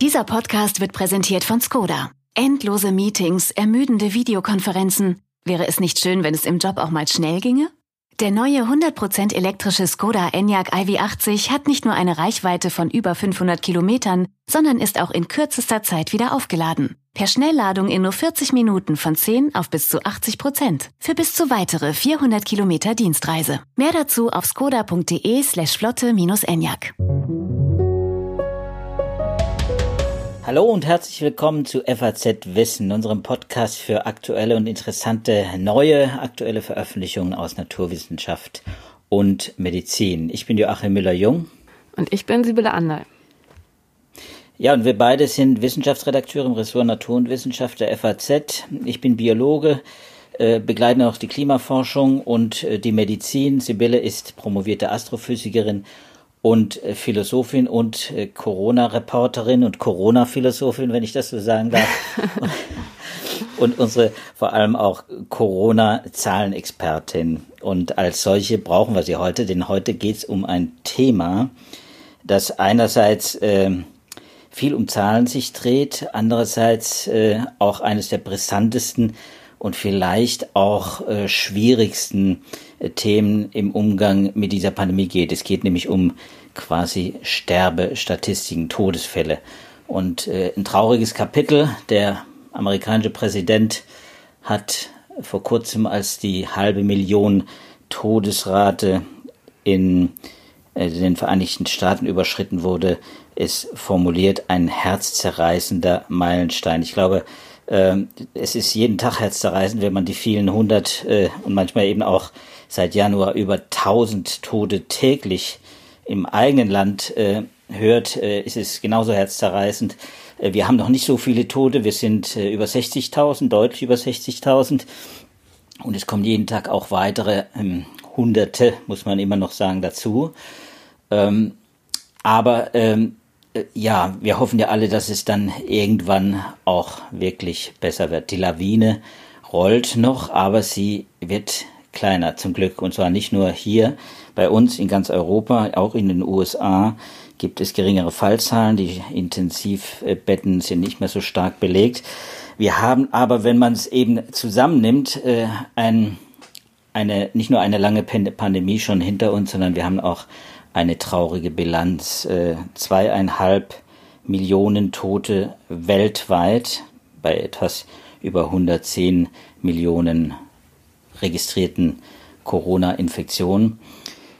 Dieser Podcast wird präsentiert von Skoda. Endlose Meetings, ermüdende Videokonferenzen. Wäre es nicht schön, wenn es im Job auch mal schnell ginge? Der neue 100% elektrische Skoda Enyaq iV80 hat nicht nur eine Reichweite von über 500 Kilometern, sondern ist auch in kürzester Zeit wieder aufgeladen. Per Schnellladung in nur 40 Minuten von 10 auf bis zu 80 Prozent. Für bis zu weitere 400 Kilometer Dienstreise. Mehr dazu auf skoda.de slash flotte-enyaq. Hallo und herzlich willkommen zu FAZ Wissen, unserem Podcast für aktuelle und interessante neue aktuelle Veröffentlichungen aus Naturwissenschaft und Medizin. Ich bin Joachim Müller-Jung. Und ich bin Sibylle Anderl. Ja, und wir beide sind Wissenschaftsredakteure im Ressort Natur und Wissenschaft der FAZ. Ich bin Biologe, äh, begleite auch die Klimaforschung und äh, die Medizin. Sibylle ist promovierte Astrophysikerin und äh, Philosophin und Corona-Reporterin und Corona-Philosophin, wenn ich das so sagen darf. und unsere vor allem auch Corona-Zahlenexpertin. Und als solche brauchen wir sie heute, denn heute geht es um ein Thema, das einerseits äh, viel um Zahlen sich dreht, andererseits äh, auch eines der brisantesten und vielleicht auch äh, schwierigsten äh, Themen im Umgang mit dieser Pandemie geht. Es geht nämlich um quasi Sterbestatistiken, Todesfälle. Und äh, ein trauriges Kapitel. Der amerikanische Präsident hat vor kurzem, als die halbe Million Todesrate in äh, den Vereinigten Staaten überschritten wurde, ist formuliert ein herzzerreißender Meilenstein. Ich glaube, ähm, es ist jeden Tag herzzerreißend, wenn man die vielen hundert äh, und manchmal eben auch seit Januar über tausend Tode täglich im eigenen Land äh, hört, äh, ist es genauso herzzerreißend. wir haben noch nicht so viele Tote, wir sind über 60.000, deutlich über 60.000 und es kommen jeden Tag auch weitere ähm, Hunderte, muss man immer noch sagen, dazu. Ähm, aber ja, wir hoffen ja alle, dass es dann irgendwann auch wirklich besser wird. Die Lawine rollt noch, aber sie wird kleiner zum Glück. Und zwar nicht nur hier bei uns in ganz Europa, auch in den USA gibt es geringere Fallzahlen. Die Intensivbetten sind nicht mehr so stark belegt. Wir haben aber, wenn man es eben zusammennimmt, äh, ein, eine, nicht nur eine lange Pandemie schon hinter uns, sondern wir haben auch eine traurige Bilanz. Äh, zweieinhalb Millionen Tote weltweit bei etwas über 110 Millionen registrierten Corona-Infektionen.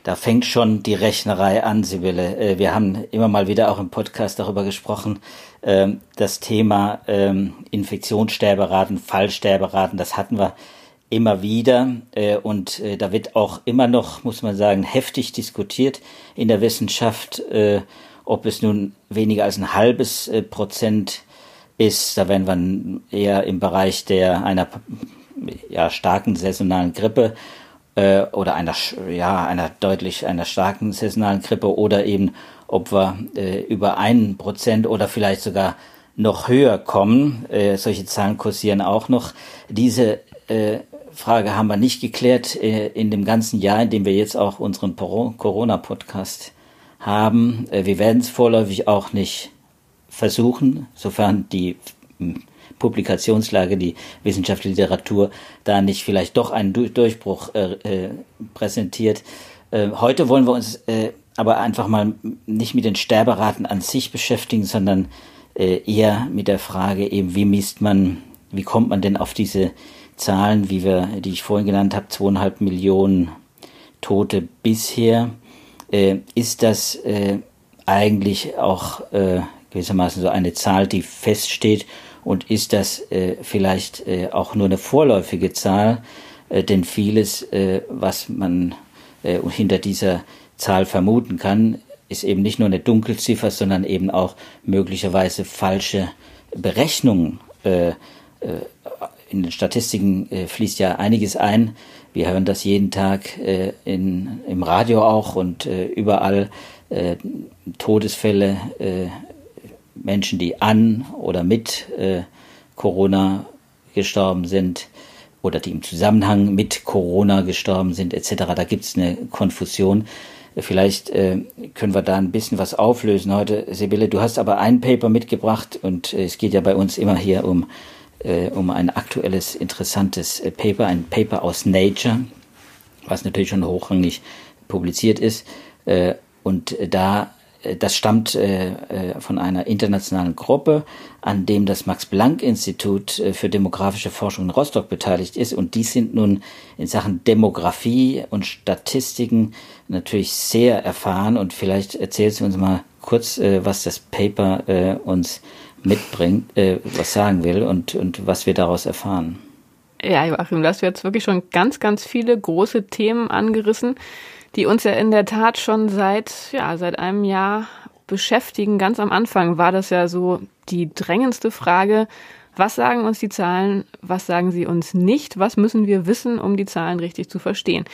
Da fängt schon die Rechnerei an, Sibylle. Äh, wir haben immer mal wieder auch im Podcast darüber gesprochen, ähm, das Thema ähm, Infektionssterberaten, Fallsterberaten, das hatten wir immer wieder äh, und äh, da wird auch immer noch, muss man sagen, heftig diskutiert in der Wissenschaft, äh, ob es nun weniger als ein halbes äh, Prozent ist. Da wären wir eher im Bereich der einer ja, starken saisonalen Grippe äh, oder einer ja einer deutlich einer starken saisonalen Grippe oder eben ob wir äh, über ein Prozent oder vielleicht sogar noch höher kommen. Solche Zahlen kursieren auch noch. Diese Frage haben wir nicht geklärt äh, in dem ganzen Jahr, in dem wir jetzt auch unseren Corona-Podcast haben. Äh, wir werden es vorläufig auch nicht versuchen, sofern die hm, Publikationslage, die wissenschaftliche Literatur da nicht vielleicht doch einen Durchbruch äh, präsentiert. Heute wollen wir uns aber einfach mal nicht mit den Sterberaten an sich beschäftigen, sondern eher mit der Frage eben, wie misst man, wie kommt man denn auf diese Zahlen, wie wir, die ich vorhin genannt habe, zweieinhalb Millionen Tote bisher, äh, ist das äh, eigentlich auch äh, gewissermaßen so eine Zahl, die feststeht? Und ist das äh, vielleicht äh, auch nur eine vorläufige Zahl, äh, denn vieles, was man hinter dieser Zahl vermuten kann, ist eben nicht nur eine Dunkelziffer, sondern eben auch möglicherweise falsche Berechnungen in den Statistiken äh, fließt ja einiges ein. Wir hören das jeden Tag äh, in, im Radio auch und äh, überall äh, Todesfälle, äh, Menschen, die an oder mit äh, Corona gestorben sind oder die im Zusammenhang mit Corona gestorben sind etc. Da gibt es eine Konfusion. Vielleicht können wir da ein bisschen was auflösen heute. Sibylle, du hast aber ein Paper mitgebracht und es geht ja bei uns immer hier um, äh, um ein aktuelles, interessantes äh, Paper, ein Paper aus Nature, was natürlich schon hochrangig publiziert ist. Äh, und da das stammt äh, äh, von einer internationalen Gruppe, an dem das Max-Planck-Institut äh, für demografische Forschung in Rostock beteiligt ist. Und die sind nun in Sachen Demografie und Statistiken natürlich sehr erfahren. Und vielleicht erzählst du uns mal kurz, äh, was das Paper äh, uns mitbringt, äh, was sagen will und, und was wir daraus erfahren. Ja, Joachim, du hast jetzt wirklich schon ganz, ganz viele große Themen angerissen die uns ja in der Tat schon seit, ja, seit einem Jahr beschäftigen. Ganz am Anfang war das ja so die drängendste Frage, was sagen uns die Zahlen, was sagen sie uns nicht, was müssen wir wissen, um die Zahlen richtig zu verstehen.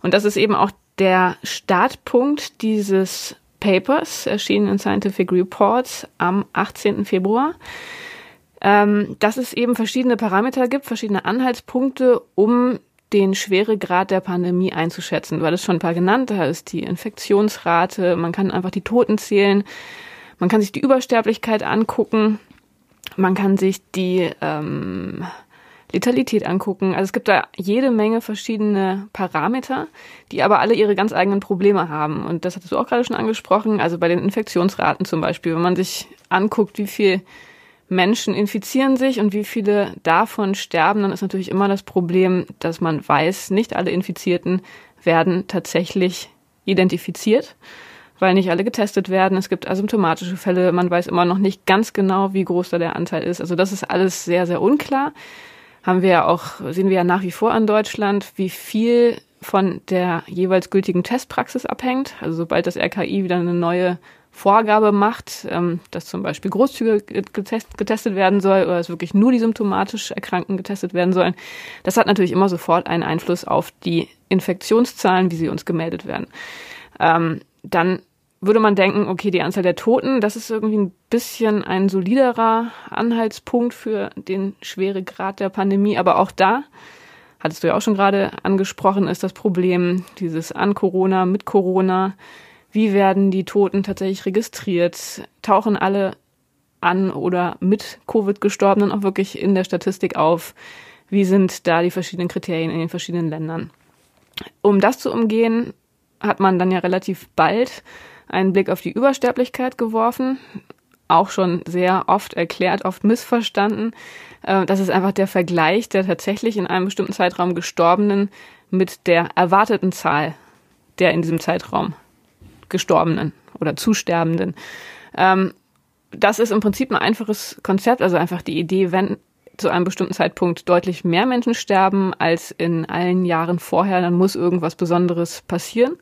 Und das ist eben auch der Startpunkt dieses Papers, erschienen in Scientific Reports am 18. Februar, ähm, dass es eben verschiedene Parameter gibt, verschiedene Anhaltspunkte, um den Schweregrad der Pandemie einzuschätzen. Du hattest schon ein paar genannt, da ist die Infektionsrate, man kann einfach die Toten zählen, man kann sich die Übersterblichkeit angucken, man kann sich die ähm, Letalität angucken. Also es gibt da jede Menge verschiedene Parameter, die aber alle ihre ganz eigenen Probleme haben. Und das hattest du auch gerade schon angesprochen. Also bei den Infektionsraten zum Beispiel, wenn man sich anguckt, wie viel Menschen infizieren sich und wie viele davon sterben, dann ist natürlich immer das Problem, dass man weiß, nicht alle Infizierten werden tatsächlich identifiziert, weil nicht alle getestet werden. Es gibt asymptomatische Fälle. Man weiß immer noch nicht ganz genau, wie groß da der Anteil ist. Also das ist alles sehr, sehr unklar. Haben wir ja auch, sehen wir ja nach wie vor an Deutschland, wie viel von der jeweils gültigen Testpraxis abhängt. Also sobald das RKI wieder eine neue Vorgabe macht, ähm, dass zum Beispiel Großzüge getestet werden soll oder es wirklich nur die symptomatisch Erkrankten getestet werden sollen. Das hat natürlich immer sofort einen Einfluss auf die Infektionszahlen, wie sie uns gemeldet werden. Ähm, dann würde man denken, okay, die Anzahl der Toten, das ist irgendwie ein bisschen ein soliderer Anhaltspunkt für den Schweregrad der Pandemie. Aber auch da, hattest du ja auch schon gerade angesprochen, ist das Problem dieses an Corona, mit Corona, wie werden die Toten tatsächlich registriert? Tauchen alle an oder mit Covid gestorbenen auch wirklich in der Statistik auf? Wie sind da die verschiedenen Kriterien in den verschiedenen Ländern? Um das zu umgehen, hat man dann ja relativ bald einen Blick auf die Übersterblichkeit geworfen. Auch schon sehr oft erklärt, oft missverstanden. Äh, das ist einfach der Vergleich der tatsächlich in einem bestimmten Zeitraum Gestorbenen mit der erwarteten Zahl der in diesem Zeitraum Gestorbenen oder Zusterbenden. Ähm, das ist im Prinzip ein einfaches Konzept, also einfach die Idee, wenn zu einem bestimmten Zeitpunkt deutlich mehr Menschen sterben als in allen Jahren vorher, dann muss irgendwas Besonderes passieren.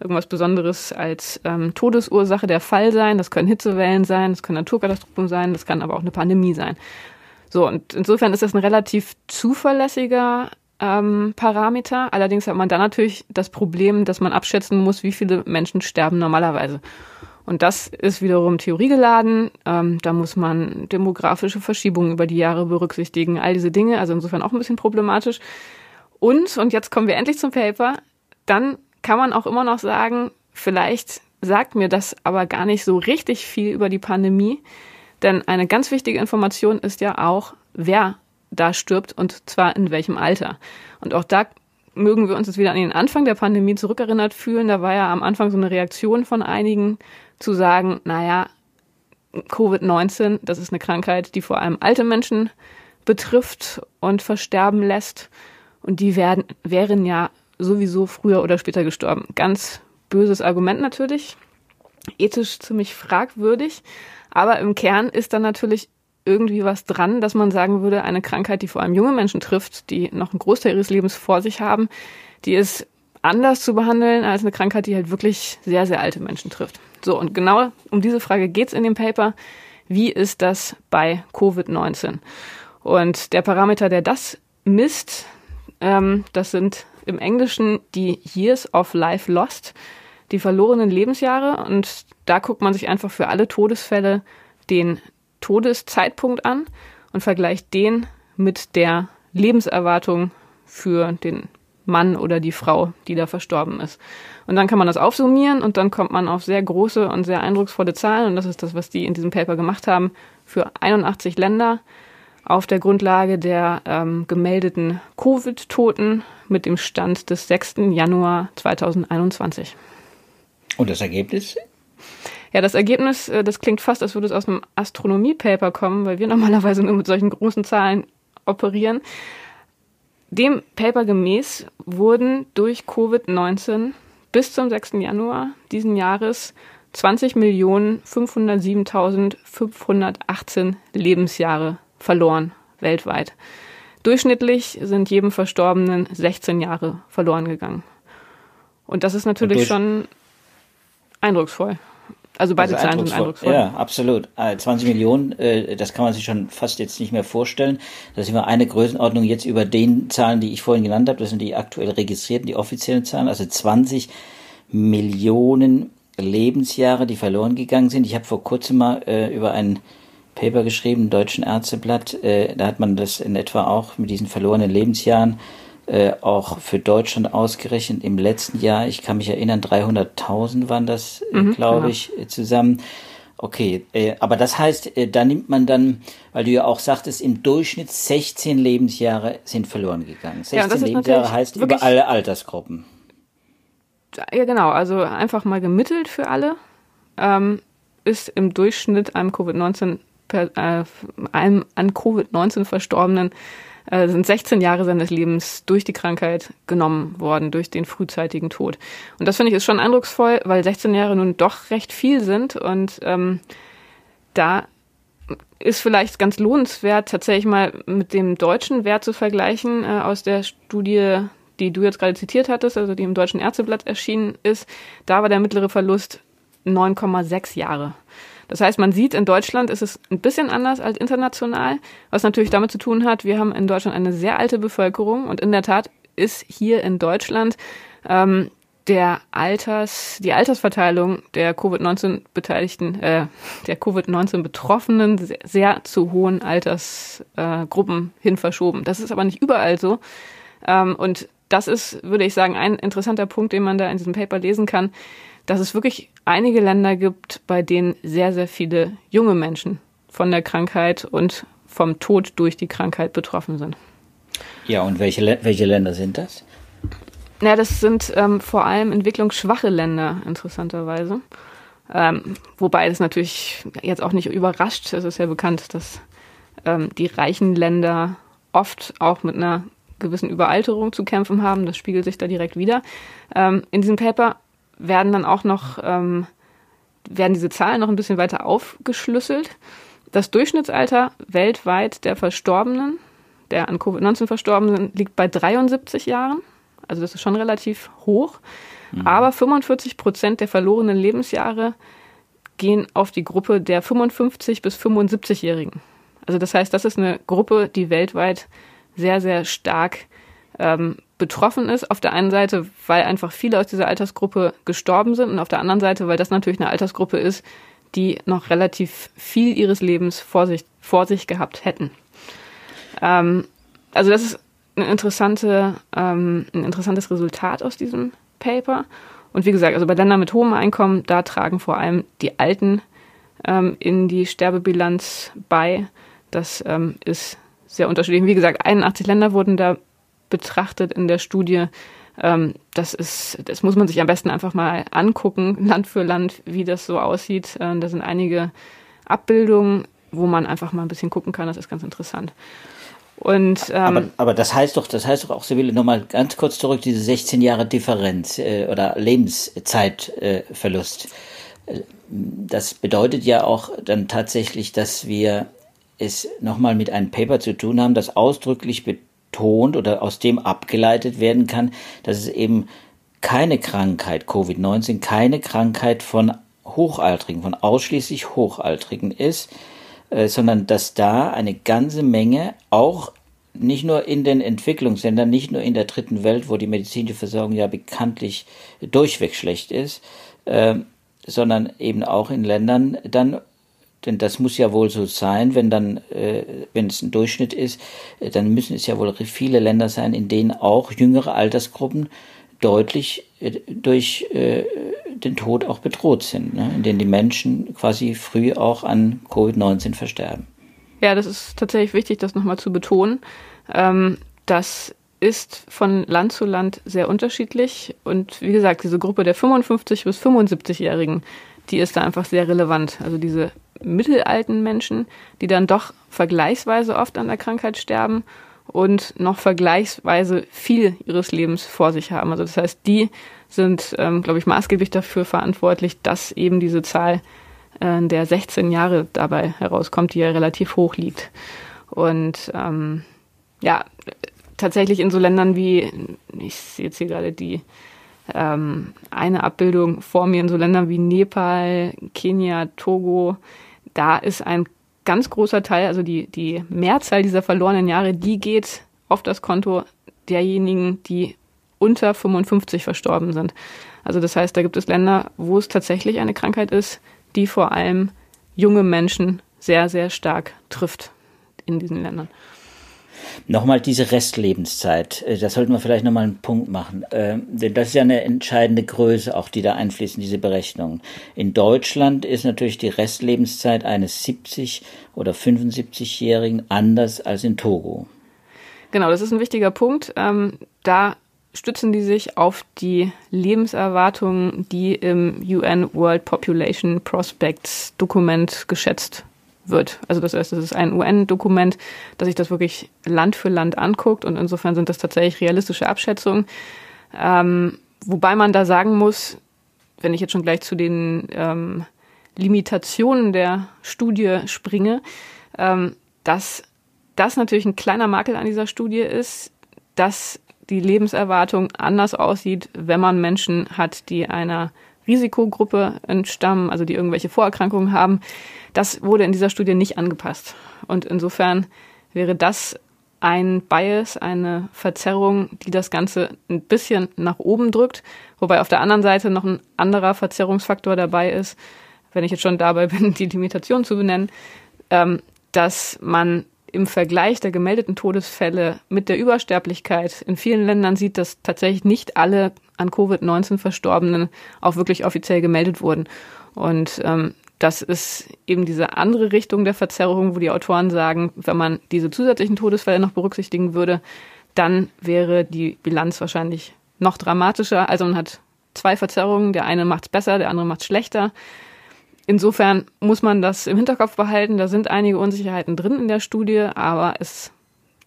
Irgendwas Besonderes als ähm, Todesursache der Fall sein. Das können Hitzewellen sein, das können Naturkatastrophen sein, das kann aber auch eine Pandemie sein. So, und insofern ist das ein relativ zuverlässiger ähm, Parameter. Allerdings hat man dann natürlich das Problem, dass man abschätzen muss, wie viele Menschen sterben normalerweise. Und das ist wiederum theoriegeladen. Ähm, da muss man demografische Verschiebungen über die Jahre berücksichtigen, all diese Dinge. Also insofern auch ein bisschen problematisch. Und, und jetzt kommen wir endlich zum Paper, dann kann man auch immer noch sagen, vielleicht sagt mir das aber gar nicht so richtig viel über die Pandemie. Denn eine ganz wichtige Information ist ja auch, wer da stirbt und zwar in welchem Alter. Und auch da mögen wir uns jetzt wieder an den Anfang der Pandemie zurückerinnert fühlen. Da war ja am Anfang so eine Reaktion von einigen zu sagen, naja, Covid-19, das ist eine Krankheit, die vor allem alte Menschen betrifft und versterben lässt. Und die werden, wären ja sowieso früher oder später gestorben. Ganz böses Argument natürlich, ethisch ziemlich fragwürdig. Aber im Kern ist dann natürlich irgendwie was dran, dass man sagen würde, eine Krankheit, die vor allem junge Menschen trifft, die noch einen Großteil ihres Lebens vor sich haben, die ist anders zu behandeln als eine Krankheit, die halt wirklich sehr, sehr alte Menschen trifft. So, und genau um diese Frage geht's in dem Paper. Wie ist das bei Covid-19? Und der Parameter, der das misst, ähm, das sind im Englischen die Years of Life Lost, die verlorenen Lebensjahre. Und da guckt man sich einfach für alle Todesfälle den Todeszeitpunkt an und vergleicht den mit der Lebenserwartung für den Mann oder die Frau, die da verstorben ist. Und dann kann man das aufsummieren und dann kommt man auf sehr große und sehr eindrucksvolle Zahlen. Und das ist das, was die in diesem Paper gemacht haben für 81 Länder auf der Grundlage der ähm, gemeldeten Covid-Toten mit dem Stand des 6. Januar 2021. Und das Ergebnis? Ja, das Ergebnis, äh, das klingt fast, als würde es aus einem Astronomie-Paper kommen, weil wir normalerweise nur mit solchen großen Zahlen operieren. Dem Paper gemäß wurden durch Covid-19 bis zum 6. Januar diesen Jahres 20.507.518 Lebensjahre verloren weltweit. Durchschnittlich sind jedem Verstorbenen 16 Jahre verloren gegangen. Und das ist natürlich schon eindrucksvoll. Also beide also Zahlen sind eindrucksvoll. Ja, absolut. 20 äh, Millionen, äh, das kann man sich schon fast jetzt nicht mehr vorstellen. Das ist immer eine Größenordnung jetzt über den Zahlen, die ich vorhin genannt habe. Das sind die aktuell registrierten, die offiziellen Zahlen. Also 20 Millionen Lebensjahre, die verloren gegangen sind. Ich habe vor kurzem mal äh, über ein Paper geschrieben, im Deutschen Ärzteblatt. Äh, da hat man das in etwa auch mit diesen verlorenen Lebensjahren äh, auch für Deutschland ausgerechnet im letzten Jahr. Ich kann mich erinnern, 300.000 waren das, äh, mhm, glaube genau. ich, äh, zusammen. Okay, äh, aber das heißt, äh, da nimmt man dann, weil du ja auch sagtest, im Durchschnitt 16 Lebensjahre sind verloren gegangen. 16 ja, Lebensjahre heißt über alle Altersgruppen. Ja, genau, also einfach mal gemittelt für alle. Ähm, ist im Durchschnitt einem Covid-19 äh, einem an Covid-19 Verstorbenen äh, sind 16 Jahre seines Lebens durch die Krankheit genommen worden, durch den frühzeitigen Tod. Und das finde ich ist schon eindrucksvoll, weil 16 Jahre nun doch recht viel sind und ähm, da ist vielleicht ganz lohnenswert, tatsächlich mal mit dem deutschen Wert zu vergleichen äh, aus der Studie, die du jetzt gerade zitiert hattest, also die im Deutschen Ärzteblatt erschienen ist. Da war der mittlere Verlust 9,6 Jahre. Das heißt, man sieht, in Deutschland ist es ein bisschen anders als international, was natürlich damit zu tun hat, wir haben in Deutschland eine sehr alte Bevölkerung und in der Tat ist hier in Deutschland ähm, der Alters, die Altersverteilung der Covid-19-Beteiligten, äh, der Covid-19-Betroffenen sehr, sehr, zu hohen Altersgruppen äh, hin verschoben. Das ist aber nicht überall so. Ähm, und das ist, würde ich sagen, ein interessanter Punkt, den man da in diesem Paper lesen kann dass es wirklich einige Länder gibt, bei denen sehr, sehr viele junge Menschen von der Krankheit und vom Tod durch die Krankheit betroffen sind. Ja, und welche, welche Länder sind das? Ja, das sind ähm, vor allem entwicklungsschwache Länder, interessanterweise. Ähm, wobei das natürlich jetzt auch nicht überrascht. Es ist ja bekannt, dass ähm, die reichen Länder oft auch mit einer gewissen Überalterung zu kämpfen haben. Das spiegelt sich da direkt wieder. Ähm, in diesem Paper werden dann auch noch, ähm, werden diese Zahlen noch ein bisschen weiter aufgeschlüsselt. Das Durchschnittsalter weltweit der Verstorbenen, der an Covid-19 Verstorbenen, liegt bei 73 Jahren. Also das ist schon relativ hoch. Mhm. Aber 45 Prozent der verlorenen Lebensjahre gehen auf die Gruppe der 55 bis 75-Jährigen. Also das heißt, das ist eine Gruppe, die weltweit sehr, sehr stark ähm, betroffen ist. Auf der einen Seite, weil einfach viele aus dieser Altersgruppe gestorben sind und auf der anderen Seite, weil das natürlich eine Altersgruppe ist, die noch relativ viel ihres Lebens vor sich, vor sich gehabt hätten. Ähm, also das ist eine interessante, ähm, ein interessantes Resultat aus diesem Paper. Und wie gesagt, also bei Ländern mit hohem Einkommen, da tragen vor allem die Alten ähm, in die Sterbebilanz bei. Das ähm, ist sehr unterschiedlich. Wie gesagt, 81 Länder wurden da betrachtet in der Studie. Ähm, das ist, das muss man sich am besten einfach mal angucken, Land für Land, wie das so aussieht. Äh, da sind einige Abbildungen, wo man einfach mal ein bisschen gucken kann. Das ist ganz interessant. Und, ähm, aber, aber das heißt doch, das heißt doch auch, Sibylle, nochmal ganz kurz zurück, diese 16 Jahre Differenz äh, oder Lebenszeitverlust. Äh, das bedeutet ja auch dann tatsächlich, dass wir es nochmal mit einem Paper zu tun haben, das ausdrücklich betont oder aus dem abgeleitet werden kann, dass es eben keine Krankheit, Covid-19, keine Krankheit von Hochaltrigen, von ausschließlich Hochaltrigen ist, äh, sondern dass da eine ganze Menge auch nicht nur in den Entwicklungsländern, nicht nur in der dritten Welt, wo die medizinische Versorgung ja bekanntlich durchweg schlecht ist, äh, sondern eben auch in Ländern dann, denn das muss ja wohl so sein, wenn dann, äh, wenn es ein Durchschnitt ist, äh, dann müssen es ja wohl viele Länder sein, in denen auch jüngere Altersgruppen deutlich äh, durch äh, den Tod auch bedroht sind, ne? in denen die Menschen quasi früh auch an Covid-19 versterben. Ja, das ist tatsächlich wichtig, das nochmal zu betonen. Ähm, das ist von Land zu Land sehr unterschiedlich. Und wie gesagt, diese Gruppe der 55 bis 75-Jährigen, die ist da einfach sehr relevant. Also diese mittelalten Menschen, die dann doch vergleichsweise oft an der Krankheit sterben und noch vergleichsweise viel ihres Lebens vor sich haben. Also das heißt, die sind, ähm, glaube ich, maßgeblich dafür verantwortlich, dass eben diese Zahl äh, der 16 Jahre dabei herauskommt, die ja relativ hoch liegt. Und ähm, ja, tatsächlich in so Ländern wie, ich sehe jetzt hier gerade die ähm, eine Abbildung vor mir in so Ländern wie Nepal, Kenia, Togo, da ist ein ganz großer Teil, also die, die Mehrzahl dieser verlorenen Jahre, die geht auf das Konto derjenigen, die unter 55 verstorben sind. Also das heißt, da gibt es Länder, wo es tatsächlich eine Krankheit ist, die vor allem junge Menschen sehr, sehr stark trifft in diesen Ländern. Nochmal diese Restlebenszeit, äh, das sollten wir vielleicht nochmal einen Punkt machen, äh, denn das ist ja eine entscheidende Größe, auch die da einfließt in diese Berechnungen. In Deutschland ist natürlich die Restlebenszeit eines 70- oder 75-Jährigen anders als in Togo. Genau, das ist ein wichtiger Punkt. Ähm, da stützen die sich auf die Lebenserwartungen, die im UN World Population Prospects Dokument geschätzt wird. Also das heißt, das ist ein UN-Dokument, das sich das wirklich Land für Land anguckt und insofern sind das tatsächlich realistische Abschätzungen. Ähm, wobei man da sagen muss, wenn ich jetzt schon gleich zu den ähm, Limitationen der Studie springe, ähm, dass das natürlich ein kleiner Makel an dieser Studie ist, dass die Lebenserwartung anders aussieht, wenn man Menschen hat, die einer Risikogruppe entstammen, also die irgendwelche Vorerkrankungen haben. Das wurde in dieser Studie nicht angepasst. Und insofern wäre das ein Bias, eine Verzerrung, die das Ganze ein bisschen nach oben drückt. Wobei auf der anderen Seite noch ein anderer Verzerrungsfaktor dabei ist, wenn ich jetzt schon dabei bin, die Limitation zu benennen, ähm, dass man im Vergleich der gemeldeten Todesfälle mit der Übersterblichkeit in vielen Ländern sieht, dass tatsächlich nicht alle an Covid-19 Verstorbenen auch wirklich offiziell gemeldet wurden. Und ähm, das ist eben diese andere Richtung der Verzerrung, wo die Autoren sagen, wenn man diese zusätzlichen Todesfälle noch berücksichtigen würde, dann wäre die Bilanz wahrscheinlich noch dramatischer. Also man hat zwei Verzerrungen, der eine macht es besser, der andere macht es schlechter. Insofern muss man das im Hinterkopf behalten. Da sind einige Unsicherheiten drin in der Studie, aber es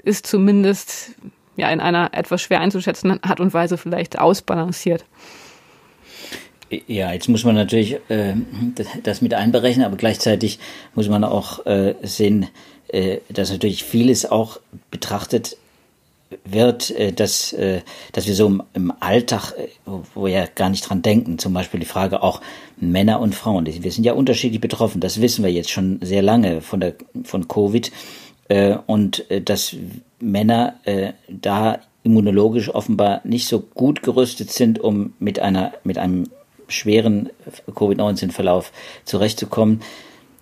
ist zumindest ja in einer etwas schwer einzuschätzenden Art und Weise vielleicht ausbalanciert. Ja, jetzt muss man natürlich äh, das mit einberechnen, aber gleichzeitig muss man auch äh, sehen, äh, dass natürlich vieles auch betrachtet wird, äh, dass, äh, dass wir so im Alltag, äh, wo wir ja gar nicht dran denken, zum Beispiel die Frage auch Männer und Frauen, wir sind ja unterschiedlich betroffen, das wissen wir jetzt schon sehr lange von der von Covid und dass Männer da immunologisch offenbar nicht so gut gerüstet sind, um mit einer mit einem schweren Covid-19-Verlauf zurechtzukommen,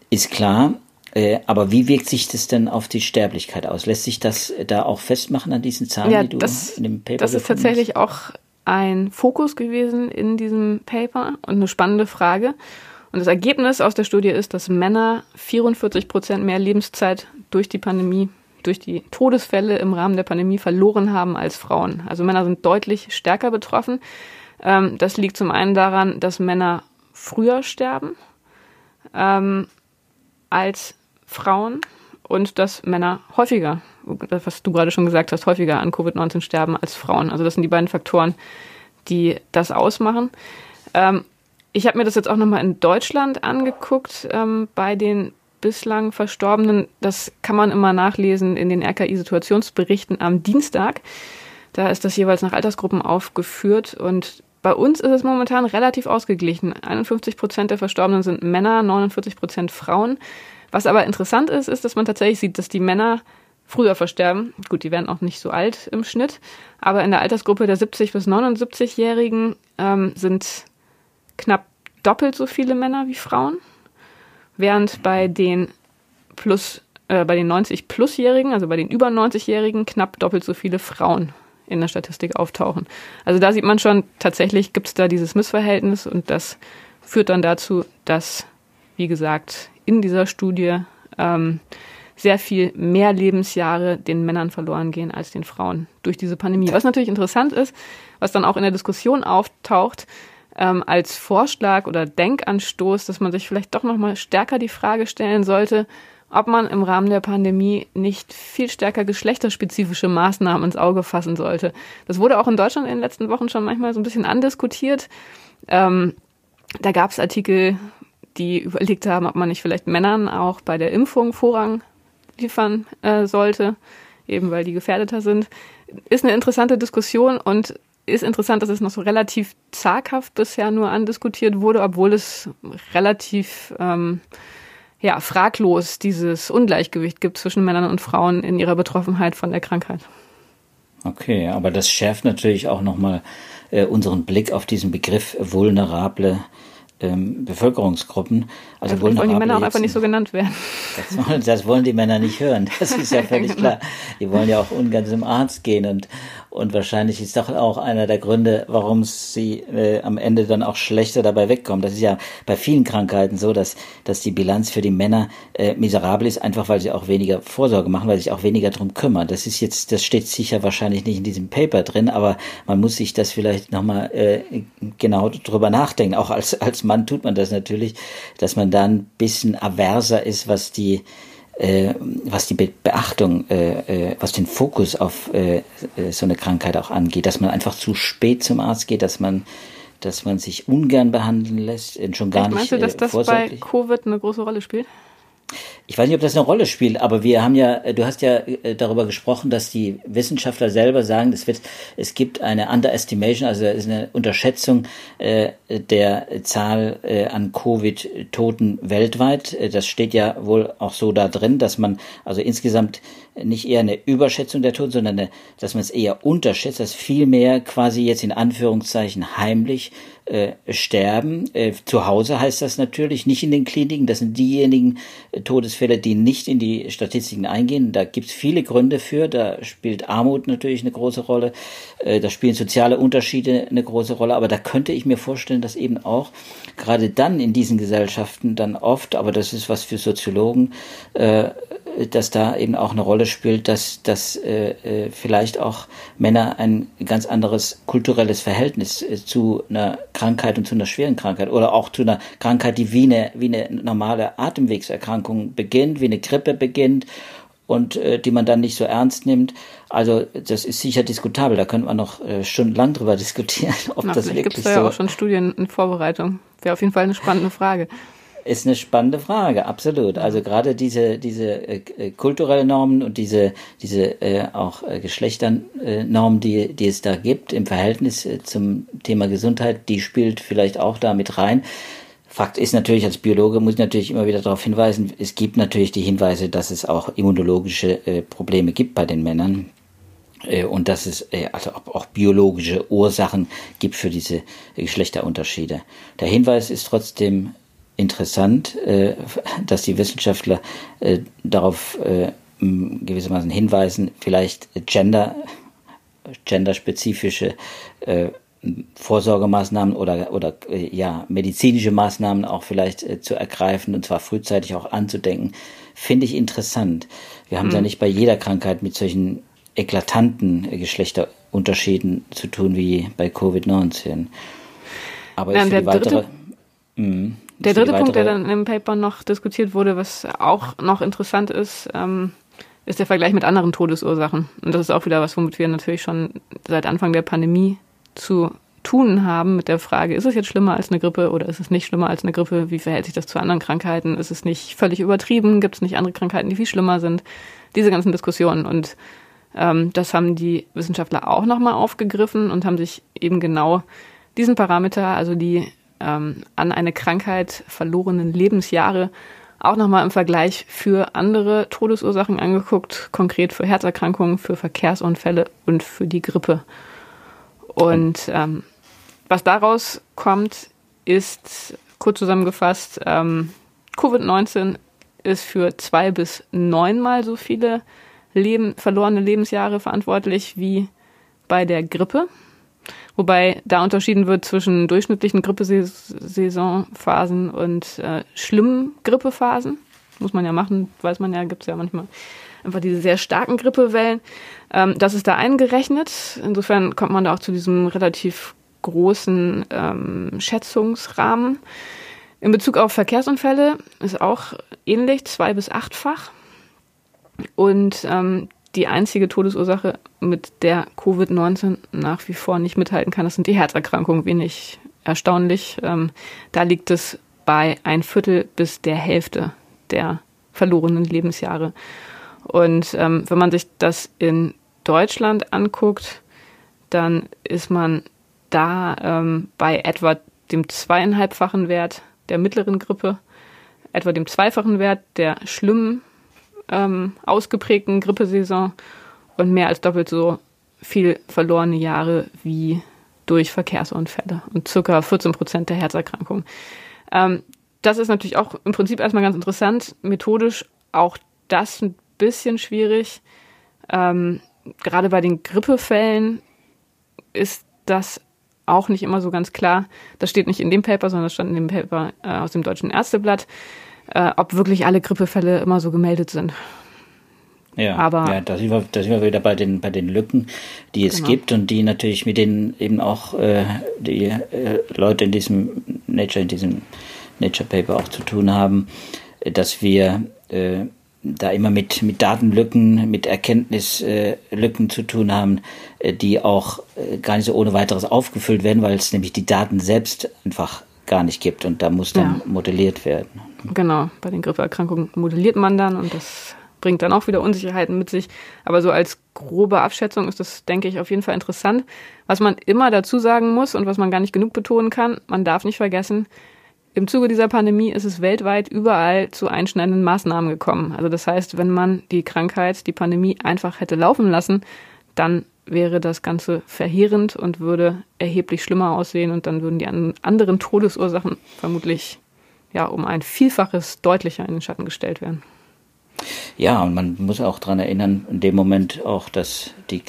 ist klar. Äh, aber wie wirkt sich das denn auf die Sterblichkeit aus? Lässt sich das da auch festmachen an diesen Zahlen, ja, die du das, in dem Paper Das ist tatsächlich hast? auch ein Fokus gewesen in diesem Paper und eine spannende Frage. Und das Ergebnis aus der Studie ist, dass Männer 44 Prozent mehr Lebenszeit durch die Pandemie, durch die Todesfälle im Rahmen der Pandemie verloren haben als Frauen. Also Männer sind deutlich stärker betroffen. Ähm, das liegt zum einen daran, dass Männer früher sterben ähm, als Frauen und dass Männer häufiger, was du gerade schon gesagt hast, häufiger an Covid-19 sterben als Frauen. Also das sind die beiden Faktoren, die das ausmachen. Ähm, ich habe mir das jetzt auch nochmal in Deutschland angeguckt ähm, bei den bislang Verstorbenen. Das kann man immer nachlesen in den RKI-Situationsberichten am Dienstag. Da ist das jeweils nach Altersgruppen aufgeführt und bei uns ist es momentan relativ ausgeglichen. 51 Prozent der Verstorbenen sind Männer, 49 Prozent Frauen. Was aber interessant ist, ist, dass man tatsächlich sieht, dass die Männer früher versterben. Gut, die werden auch nicht so alt im Schnitt, aber in der Altersgruppe der 70 bis 79-Jährigen ähm, sind knapp doppelt so viele Männer wie Frauen. während bei den plus äh, bei den 90 plusjährigen, also bei den über 90-jährigen knapp doppelt so viele Frauen in der Statistik auftauchen. Also da sieht man schon, tatsächlich gibt es da dieses Missverhältnis und das führt dann dazu, dass, wie gesagt, in dieser Studie ähm, sehr viel mehr Lebensjahre den Männern verloren gehen als den Frauen durch diese Pandemie. Was natürlich interessant ist, was dann auch in der Diskussion auftaucht, ähm, als Vorschlag oder Denkanstoß, dass man sich vielleicht doch nochmal stärker die Frage stellen sollte, ob man im Rahmen der Pandemie nicht viel stärker geschlechterspezifische Maßnahmen ins Auge fassen sollte. Das wurde auch in Deutschland in den letzten Wochen schon manchmal so ein bisschen andiskutiert. Ähm, da gab es Artikel, die überlegt haben, ob man nicht vielleicht Männern auch bei der Impfung Vorrang liefern äh, sollte, eben weil die gefährdeter sind. Ist eine interessante Diskussion und ist interessant, dass es noch so relativ zaghaft bisher nur andiskutiert wurde, obwohl es relativ ähm, ja, fraglos dieses Ungleichgewicht gibt zwischen Männern und Frauen in ihrer Betroffenheit von der Krankheit. Okay, aber das schärft natürlich auch nochmal äh, unseren Blick auf diesen Begriff vulnerable ähm, Bevölkerungsgruppen. Also ja, wollen die Männer auch einfach nicht so genannt werden. Das wollen, das wollen die Männer nicht hören. Das ist ja völlig genau. klar. Die wollen ja auch ungern zum Arzt gehen und und wahrscheinlich ist doch auch einer der Gründe, warum sie äh, am Ende dann auch schlechter dabei wegkommen. Das ist ja bei vielen Krankheiten so, dass, dass die Bilanz für die Männer äh, miserabel ist, einfach weil sie auch weniger Vorsorge machen, weil sie sich auch weniger drum kümmern. Das ist jetzt, das steht sicher wahrscheinlich nicht in diesem Paper drin, aber man muss sich das vielleicht nochmal äh, genau drüber nachdenken. Auch als, als Mann tut man das natürlich, dass man da ein bisschen averser ist, was die äh, was die Be Beachtung, äh, äh, was den Fokus auf äh, äh, so eine Krankheit auch angeht, dass man einfach zu spät zum Arzt geht, dass man dass man sich ungern behandeln lässt, schon gar Meinst nicht. Meinst du, dass das bei Covid eine große Rolle spielt? Ich weiß nicht, ob das eine Rolle spielt, aber wir haben ja, du hast ja äh, darüber gesprochen, dass die Wissenschaftler selber sagen, es wird, es gibt eine Underestimation, also es ist eine Unterschätzung äh, der Zahl äh, an Covid-Toten weltweit. Äh, das steht ja wohl auch so da drin, dass man also insgesamt nicht eher eine Überschätzung der Toten, sondern eine, dass man es eher unterschätzt, dass viel mehr quasi jetzt in Anführungszeichen heimlich äh, sterben. Äh, zu Hause heißt das natürlich, nicht in den Kliniken. Das sind diejenigen äh, Todesfälle, die nicht in die Statistiken eingehen. Da gibt es viele Gründe für. Da spielt Armut natürlich eine große Rolle. Äh, da spielen soziale Unterschiede eine große Rolle. Aber da könnte ich mir vorstellen, dass eben auch gerade dann in diesen Gesellschaften dann oft, aber das ist was für Soziologen, äh, dass da eben auch eine Rolle spielt, dass, dass äh, äh, vielleicht auch Männer ein ganz anderes kulturelles Verhältnis äh, zu einer Krankheit und zu einer schweren Krankheit oder auch zu einer Krankheit, die wie eine, wie eine normale Atemwegserkrankung beginnt, wie eine Grippe beginnt und äh, die man dann nicht so ernst nimmt. Also das ist sicher diskutabel. Da könnte man noch äh, stundenlang drüber diskutieren, ob Na, das wirklich gibt's da so. ja auch schon Studien in Vorbereitung. Wäre auf jeden Fall eine spannende Frage. Ist eine spannende Frage, absolut. Also gerade diese diese äh, äh, kulturelle Normen und diese diese äh, auch äh, Geschlechternormen, die die es da gibt im Verhältnis äh, zum Thema Gesundheit, die spielt vielleicht auch da mit rein. Fakt ist natürlich, als Biologe muss ich natürlich immer wieder darauf hinweisen, es gibt natürlich die Hinweise, dass es auch immunologische äh, Probleme gibt bei den Männern äh, und dass es äh, also auch biologische Ursachen gibt für diese Geschlechterunterschiede. Der Hinweis ist trotzdem interessant, äh, dass die Wissenschaftler äh, darauf äh, gewissermaßen hinweisen, vielleicht gender, genderspezifische Vorsorgemaßnahmen oder, oder ja, medizinische Maßnahmen auch vielleicht äh, zu ergreifen und zwar frühzeitig auch anzudenken, finde ich interessant. Wir haben es mhm. ja nicht bei jeder Krankheit mit solchen eklatanten Geschlechterunterschieden zu tun wie bei Covid-19. Aber ja, für die weitere. Dritte, mh, der dritte Punkt, der dann im Paper noch diskutiert wurde, was auch noch interessant ist, ähm, ist der Vergleich mit anderen Todesursachen. Und das ist auch wieder was, womit wir natürlich schon seit Anfang der Pandemie zu tun haben mit der Frage, ist es jetzt schlimmer als eine Grippe oder ist es nicht schlimmer als eine Grippe? Wie verhält sich das zu anderen Krankheiten? Ist es nicht völlig übertrieben? Gibt es nicht andere Krankheiten, die viel schlimmer sind? Diese ganzen Diskussionen. Und ähm, das haben die Wissenschaftler auch nochmal aufgegriffen und haben sich eben genau diesen Parameter, also die ähm, an eine Krankheit verlorenen Lebensjahre auch nochmal im Vergleich für andere Todesursachen angeguckt, konkret für Herzerkrankungen, für Verkehrsunfälle und für die Grippe. Und ähm, was daraus kommt, ist kurz zusammengefasst, ähm, Covid-19 ist für zwei bis neunmal so viele Leben, verlorene Lebensjahre verantwortlich wie bei der Grippe. Wobei da unterschieden wird zwischen durchschnittlichen Grippesaisonphasen und äh, schlimmen Grippephasen. Muss man ja machen, weiß man ja, gibt es ja manchmal einfach diese sehr starken Grippewellen. Ähm, das ist da eingerechnet. Insofern kommt man da auch zu diesem relativ großen ähm, Schätzungsrahmen. In Bezug auf Verkehrsunfälle ist auch ähnlich, zwei bis achtfach. Und ähm, die einzige Todesursache, mit der Covid-19 nach wie vor nicht mithalten kann, das sind die Herzerkrankungen. Wenig erstaunlich. Ähm, da liegt es bei ein Viertel bis der Hälfte der verlorenen Lebensjahre. Und ähm, wenn man sich das in Deutschland anguckt, dann ist man da ähm, bei etwa dem zweieinhalbfachen Wert der mittleren Grippe, etwa dem zweifachen Wert der schlimmen, ähm, ausgeprägten Grippesaison und mehr als doppelt so viel verlorene Jahre wie durch Verkehrsunfälle und circa 14 Prozent der Herzerkrankungen. Ähm, das ist natürlich auch im Prinzip erstmal ganz interessant, methodisch auch das ein bisschen schwierig. Ähm, gerade bei den Grippefällen ist das auch nicht immer so ganz klar. Das steht nicht in dem Paper, sondern das stand in dem Paper äh, aus dem Deutschen Ärzteblatt, äh, ob wirklich alle Grippefälle immer so gemeldet sind. Ja, aber ja, da sind wir, da sind wir wieder bei den, bei den Lücken, die es genau. gibt und die natürlich mit denen eben auch äh, die äh, Leute in diesem Nature, in diesem Nature Paper auch zu tun haben, dass wir äh, da immer mit, mit Datenlücken, mit Erkenntnislücken zu tun haben, äh, die auch äh, gar nicht so ohne weiteres aufgefüllt werden, weil es nämlich die Daten selbst einfach gar nicht gibt und da muss dann ja. modelliert werden. Genau, bei den Grippeerkrankungen modelliert man dann und das bringt dann auch wieder Unsicherheiten mit sich. Aber so als grobe Abschätzung ist das, denke ich, auf jeden Fall interessant. Was man immer dazu sagen muss und was man gar nicht genug betonen kann, man darf nicht vergessen, im Zuge dieser Pandemie ist es weltweit überall zu einschneidenden Maßnahmen gekommen. Also das heißt, wenn man die Krankheit, die Pandemie einfach hätte laufen lassen, dann wäre das Ganze verheerend und würde erheblich schlimmer aussehen und dann würden die anderen Todesursachen vermutlich ja um ein Vielfaches deutlicher in den Schatten gestellt werden. Ja, und man muss auch daran erinnern, in dem Moment auch, dass die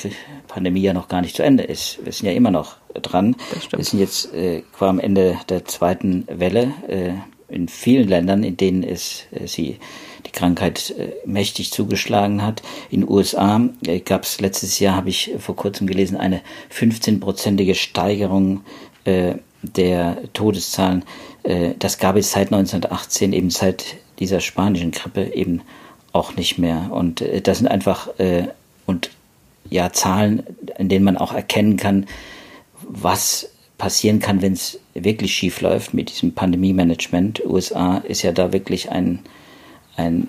Pandemie ja noch gar nicht zu Ende ist. Wir sind ja immer noch dran. Wir sind jetzt äh, qua am Ende der zweiten Welle äh, in vielen Ländern, in denen es äh, sie die Krankheit äh, mächtig zugeschlagen hat. In den USA äh, gab es letztes Jahr, habe ich vor kurzem gelesen, eine 15-prozentige Steigerung äh, der Todeszahlen. Äh, das gab es seit 1918, eben seit dieser spanischen Grippe eben auch nicht mehr. Und äh, das sind einfach äh, und ja Zahlen, in denen man auch erkennen kann, was passieren kann, wenn es wirklich schief läuft mit diesem Pandemie-Management. USA ist ja da wirklich ein, ein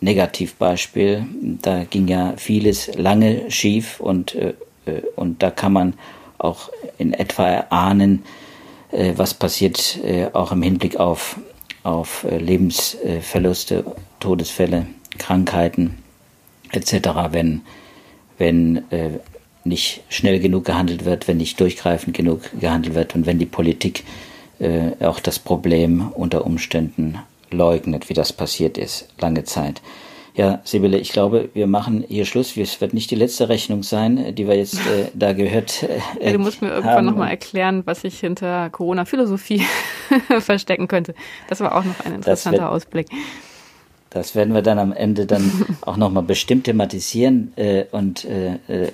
Negativbeispiel. Da ging ja vieles lange schief und, und da kann man auch in etwa erahnen, was passiert, äh, auch im Hinblick auf, auf äh, Lebensverluste, Todesfälle. Krankheiten etc., wenn, wenn äh, nicht schnell genug gehandelt wird, wenn nicht durchgreifend genug gehandelt wird und wenn die Politik äh, auch das Problem unter Umständen leugnet, wie das passiert ist, lange Zeit. Ja, Sibylle, ich glaube, wir machen hier Schluss. Es wird nicht die letzte Rechnung sein, die wir jetzt äh, da gehört äh, ja, Du musst mir irgendwann nochmal erklären, was sich hinter Corona-Philosophie verstecken könnte. Das war auch noch ein interessanter wird, Ausblick. Das werden wir dann am Ende dann auch nochmal bestimmt thematisieren äh, und äh, äh,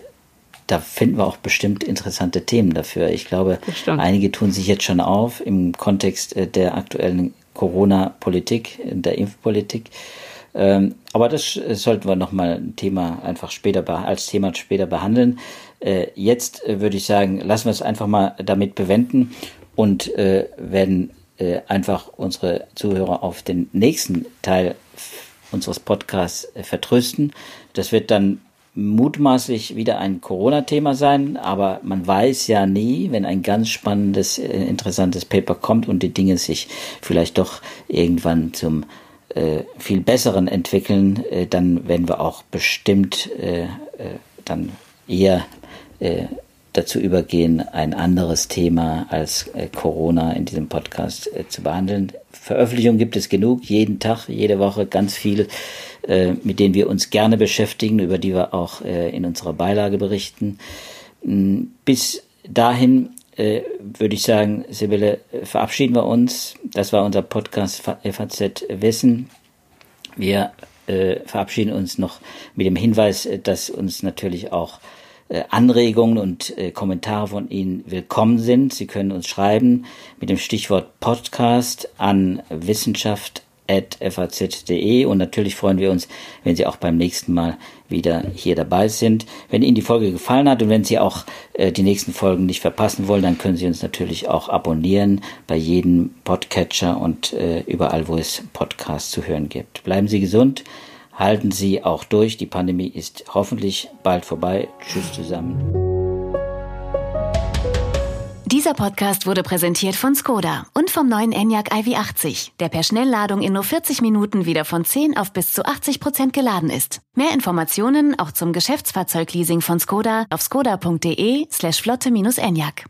da finden wir auch bestimmt interessante Themen dafür. Ich glaube, einige tun sich jetzt schon auf im Kontext äh, der aktuellen Corona-Politik, der Impfpolitik. Ähm, aber das äh, sollten wir nochmal ein Thema einfach später als Thema später behandeln. Äh, jetzt würde ich sagen, lassen wir es einfach mal damit bewenden und werden einfach unsere Zuhörer auf den nächsten Teil unseres Podcasts äh, vertrösten. Das wird dann mutmaßlich wieder ein Corona-Thema sein, aber man weiß ja nie, wenn ein ganz spannendes, äh, interessantes Paper kommt und die Dinge sich vielleicht doch irgendwann zum äh, viel besseren entwickeln, äh, dann werden wir auch bestimmt äh, äh dann eher dazu übergehen, ein anderes Thema als äh, Corona in diesem Podcast äh, zu behandeln. Veröffentlichungen gibt es genug, jeden Tag, jede Woche ganz viele, äh, mit denen wir uns gerne beschäftigen, über die wir auch äh, in unserer Beilage berichten. Mm, bis dahin äh, würde ich sagen, Sibylle, verabschieden wir uns. Das war unser Podcast FAZ Wissen. Wir äh, verabschieden uns noch mit dem Hinweis, äh, dass uns natürlich auch äh, Anregungen und äh, Kommentare von Ihnen willkommen sind. Sie können uns schreiben mit dem Stichwort Podcast an Wissenschaft faz.de und natürlich freuen wir uns, wenn Sie auch beim nächsten Mal wieder hier dabei sind. Wenn Ihnen die Folge gefallen hat und wenn Sie auch äh, die nächsten Folgen nicht verpassen wollen, dann können Sie uns natürlich auch abonnieren bei jedem Podcatcher und äh, überall, wo es Podcasts zu hören gibt. Bleiben Sie gesund, halten Sie auch durch. Die Pandemie ist hoffentlich bald vorbei. Tschüss zusammen. Dieser Podcast wurde präsentiert von Skoda und vom neuen Enyaq iV80, der per Schnellladung in nur 40 Minuten wieder von 10 auf bis zu 80 Prozent geladen ist. Mehr Informationen auch zum Geschäftsfahrzeugleasing von Skoda auf skoda.de slash flotte-enyaq.